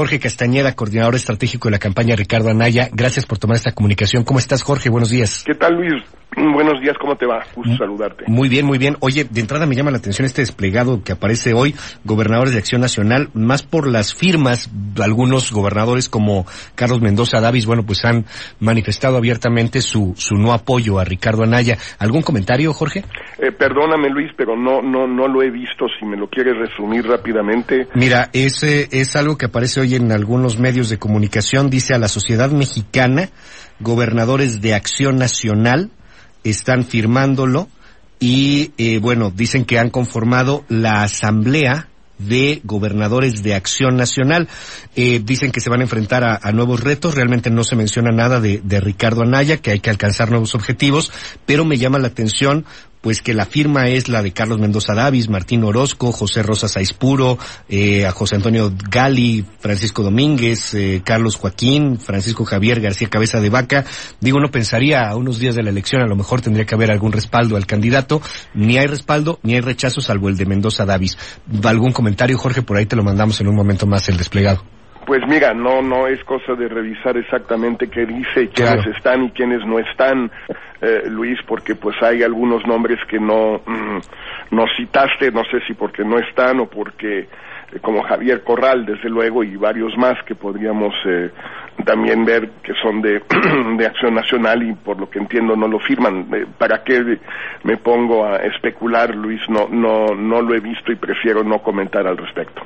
Jorge Castañeda, coordinador estratégico de la campaña Ricardo Anaya. Gracias por tomar esta comunicación. ¿Cómo estás, Jorge? Buenos días. ¿Qué tal, Luis? Buenos días, ¿cómo te va? Gusto saludarte. Muy bien, muy bien. Oye, de entrada me llama la atención este desplegado que aparece hoy, gobernadores de Acción Nacional, más por las firmas, algunos gobernadores como Carlos Mendoza Davis, bueno, pues han manifestado abiertamente su, su no apoyo a Ricardo Anaya. ¿Algún comentario, Jorge? Eh, perdóname, Luis, pero no, no, no lo he visto, si me lo quieres resumir rápidamente. Mira, ese es algo que aparece hoy en algunos medios de comunicación, dice a la sociedad mexicana, gobernadores de Acción Nacional, están firmándolo y eh, bueno, dicen que han conformado la asamblea de gobernadores de acción nacional. Eh, dicen que se van a enfrentar a, nuevos retos. Realmente no se menciona nada de, de Ricardo Anaya, que hay que alcanzar nuevos objetivos, pero me llama la atención pues que la firma es la de Carlos Mendoza Davis, Martín Orozco, José Rosa Saispuro, eh, a José Antonio Gali, Francisco Domínguez, eh, Carlos Joaquín, Francisco Javier García Cabeza de Vaca. Digo, no pensaría a unos días de la elección, a lo mejor tendría que haber algún respaldo al candidato. Ni hay respaldo, ni hay rechazo, salvo el de Mendoza Davis. ¿Algún comentario, Jorge? Por ahí te lo mandamos en un momento más el desplegado. Pues mira, no no es cosa de revisar exactamente qué dice, quiénes están y quiénes no están, eh, Luis, porque pues hay algunos nombres que no mm, no citaste, no sé si porque no están o porque eh, como Javier Corral, desde luego, y varios más que podríamos eh, también ver que son de, de Acción Nacional y por lo que entiendo no lo firman. ¿Para qué me pongo a especular, Luis? No, no, no lo he visto y prefiero no comentar al respecto.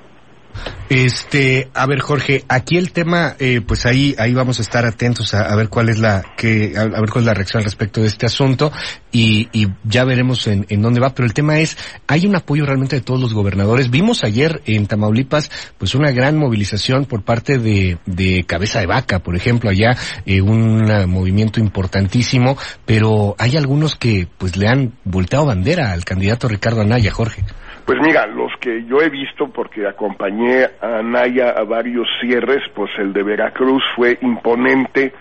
Este, a ver Jorge, aquí el tema, eh, pues ahí, ahí vamos a estar atentos a, ver cuál es la, que, a, ver cuál es la reacción al respecto de este asunto y, y ya veremos en, dónde va. Pero el tema es, hay un apoyo realmente de todos los gobernadores. Vimos ayer en Tamaulipas, pues una gran movilización por parte de, de Cabeza de Vaca, por ejemplo, allá eh, un movimiento importantísimo, pero hay algunos que, pues le han volteado bandera al candidato Ricardo Anaya, Jorge. Pues mira, los que yo he visto, porque acompañé a Naya a varios cierres, pues el de Veracruz fue imponente,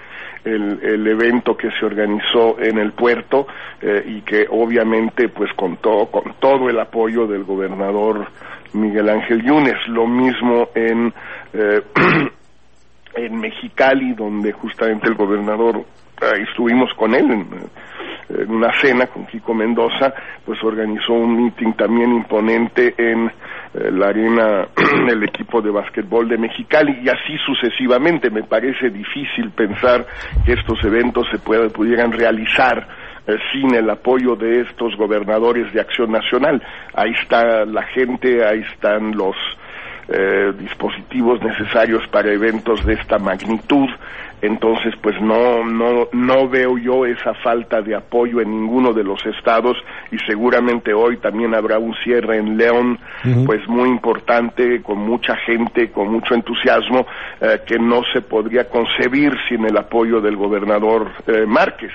el, el evento que se organizó en el puerto eh, y que obviamente pues contó con todo el apoyo del gobernador Miguel Ángel Yunes. Lo mismo en, eh, en Mexicali, donde justamente el gobernador, ahí estuvimos con él en, en una cena con Kiko Mendoza, pues organizó un meeting también imponente en eh, la arena del equipo de básquetbol de Mexicali y así sucesivamente. Me parece difícil pensar que estos eventos se pudieran realizar eh, sin el apoyo de estos gobernadores de acción nacional. Ahí está la gente, ahí están los eh, dispositivos necesarios para eventos de esta magnitud. Entonces pues no no no veo yo esa falta de apoyo en ninguno de los estados y seguramente hoy también habrá un cierre en León pues muy importante con mucha gente con mucho entusiasmo eh, que no se podría concebir sin el apoyo del gobernador eh, Márquez.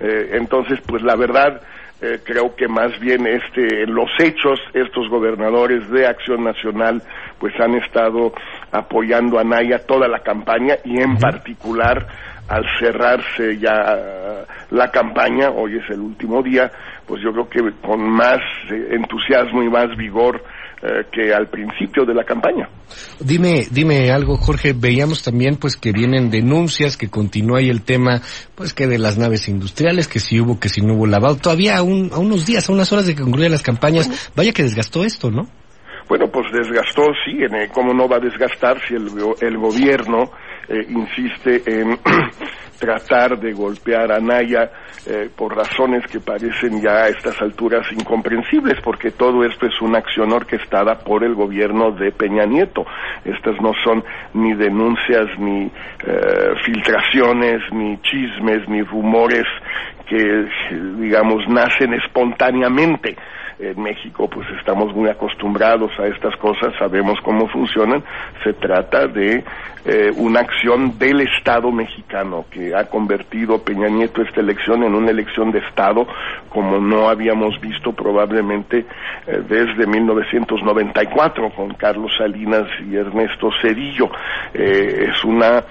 Eh, entonces pues la verdad eh, creo que más bien este los hechos estos gobernadores de Acción Nacional pues han estado apoyando a Naya toda la campaña y en particular al cerrarse ya la campaña, hoy es el último día, pues yo creo que con más eh, entusiasmo y más vigor eh, que al principio de la campaña. Dime, dime algo, Jorge. Veíamos también, pues, que vienen denuncias, que continúa ahí el tema, pues, que de las naves industriales, que si hubo, que si no hubo lavado. Todavía a, unos días, a unas horas de que concluyan las campañas, vaya que desgastó esto, ¿no? Bueno, pues desgastó, sí, en, ¿cómo no va a desgastar si el, el gobierno eh, insiste en tratar de golpear a Naya eh, por razones que parecen ya a estas alturas incomprensibles, porque todo esto es una acción orquestada por el gobierno de Peña Nieto. Estas no son ni denuncias, ni eh, filtraciones, ni chismes, ni rumores que, digamos, nacen espontáneamente en México pues estamos muy acostumbrados a estas cosas, sabemos cómo funcionan, se trata de eh, una acción del Estado mexicano que ha convertido Peña Nieto esta elección en una elección de Estado como no habíamos visto probablemente eh, desde 1994 con Carlos Salinas y Ernesto Cedillo. Eh, es una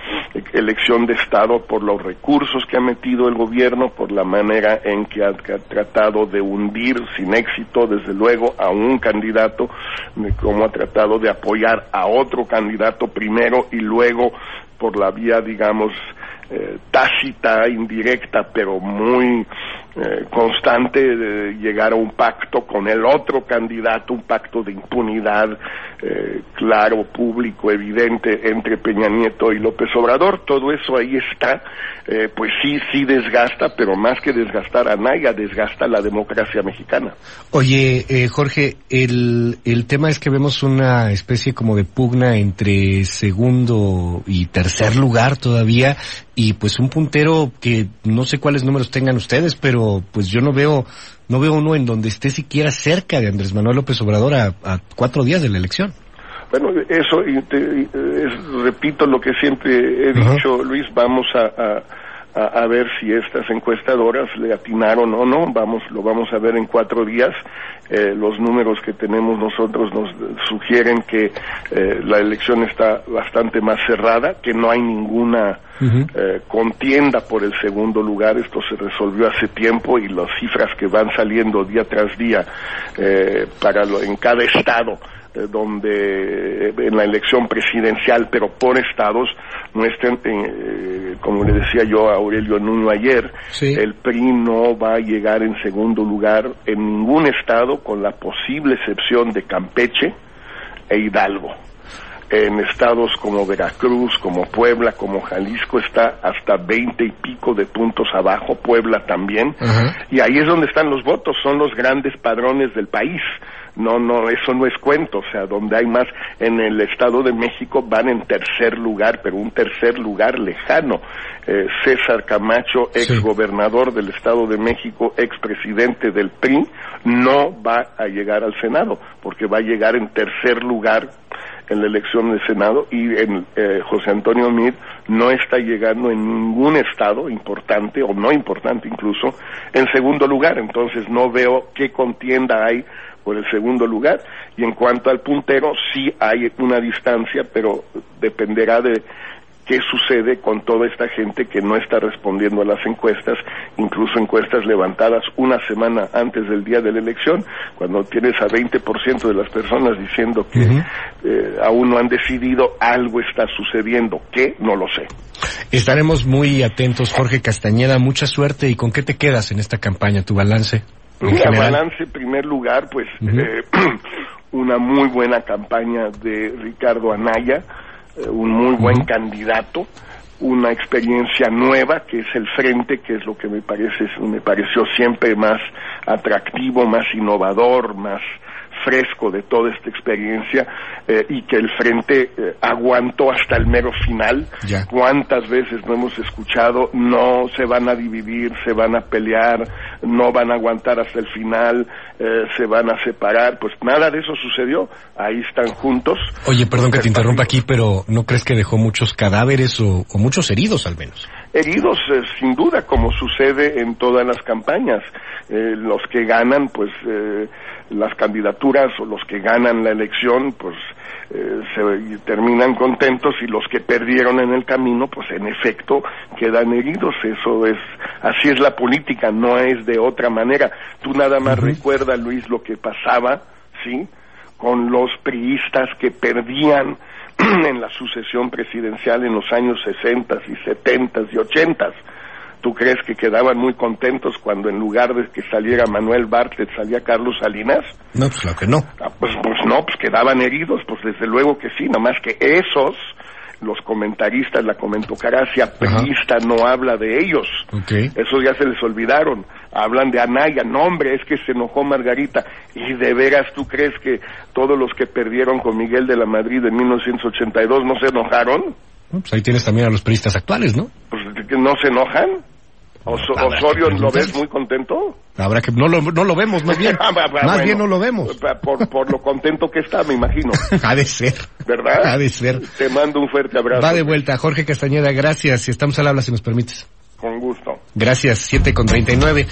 elección de Estado por los recursos que ha metido el gobierno, por la manera en que ha, tratado de hundir sin éxito, desde luego, a un candidato, de cómo ha tratado de apoyar a otro candidato primero y luego por la vía, digamos, eh, tácita, indirecta, pero muy eh, constante de llegar a un pacto con el otro candidato, un pacto de impunidad eh, claro, público, evidente entre Peña Nieto y López Obrador. Todo eso ahí está, eh, pues sí, sí desgasta, pero más que desgastar a Naya, desgasta la democracia mexicana. Oye, eh, Jorge, el, el tema es que vemos una especie como de pugna entre segundo y tercer lugar todavía y pues un puntero que no sé cuáles números tengan ustedes, pero pues yo no veo no veo uno en donde esté siquiera cerca de Andrés Manuel López Obrador a, a cuatro días de la elección. Bueno, eso, te- es- repito lo que siempre he dicho, Luis, vamos a, a- a, a ver si estas encuestadoras le atinaron o no, vamos, lo vamos a ver en cuatro días. Eh, los números que tenemos nosotros nos sugieren que eh, la elección está bastante más cerrada, que no hay ninguna eh, contienda por el segundo lugar. Esto se resolvió hace tiempo y las cifras que van saliendo día tras día eh, para lo- en cada estado eh, donde eh, en la elección presidencial, pero por estados, muestran, eh, como le decía yo a Aurelio Nuno ayer, Sí. el PRI no va a llegar en segundo lugar en ningún estado, con la posible excepción de Campeche e Hidalgo en estados como Veracruz, como Puebla, como Jalisco está hasta veinte y pico de puntos abajo, Puebla también, y ahí es donde están los votos, son los grandes padrones del país. No, no, eso no es cuento, o sea, donde hay más, en el Estado de México van en tercer lugar, pero un tercer lugar lejano. Eh, César Camacho, Sí. ex gobernador del Estado de México, ex presidente del PRI, no va a llegar al Senado, porque va a llegar en tercer lugar en la elección del Senado y en, eh, José Antonio Meade no está llegando en ningún estado importante o no importante incluso en segundo lugar. Entonces no veo qué contienda hay por el segundo lugar. Y en cuanto al puntero, sí hay una distancia, pero dependerá de qué sucede con toda esta gente que no está respondiendo a las encuestas, incluso encuestas levantadas una semana antes del día de la elección, cuando tienes a 20% de las personas diciendo que eh, aún no han decidido, algo está sucediendo. ¿Qué? No lo sé. Estaremos muy atentos, Jorge Castañeda. Mucha suerte. ¿Y con qué te quedas en esta campaña? ¿Tu balance? general? balance, en primer lugar, pues eh, una muy buena campaña de Ricardo Anaya, eh, un muy buen candidato, una experiencia nueva que es el frente, que es lo que me parece, me pareció siempre más atractivo, más innovador, más fresco de toda esta experiencia eh, y que el frente eh, aguantó hasta el mero final. Ya. ¿Cuántas veces no hemos escuchado no se van a dividir, se van a pelear, no van a aguantar hasta el final, eh, se van a separar? Pues nada de eso sucedió. Ahí están juntos. Oye, perdón que te interrumpa aquí, pero ¿no crees que dejó muchos cadáveres o, o muchos heridos al menos? Heridos eh, sin duda como sucede en todas las campañas. Eh, los que ganan pues eh, las candidaturas o los que ganan la elección pues eh, se terminan contentos y los que perdieron en el camino pues en efecto quedan heridos. Eso es así es la política no es de otra manera. Tú nada más Ujú. recuerda Luis lo que pasaba sí con los priistas que perdían en la sucesión presidencial en los años 60 y 70 y 80. ¿Tú crees que quedaban muy contentos cuando en lugar de que saliera Manuel Bartlett salía Carlos Salinas? No, pues claro que no. Ah, pues, pues no, pues quedaban heridos, pues desde luego que sí, nada más que esos, los comentaristas, la comentocracia priista no habla de ellos. Ok. Esos ya se les olvidaron. Hablan de Anaya. No, hombre, es que se enojó Margarita. ¿Y de veras tú crees que todos los que perdieron con Miguel de la Madrid en 1982 no se enojaron? No, Pues ahí tienes también a los periodistas actuales, ¿no? Pues no se enojan. Oso- Osorio, ¿lo ves muy contento? Habrá que no lo, no lo vemos, más bien. Ah, más bueno. bien no lo vemos. Por, por lo contento que está, me imagino. ha de ser. ¿Verdad? Ha de ser. Te mando un fuerte abrazo. Va de vuelta. Jorge Castañeda, gracias. Si estamos al habla, si nos permites. Con gusto. Gracias. 7 con 39.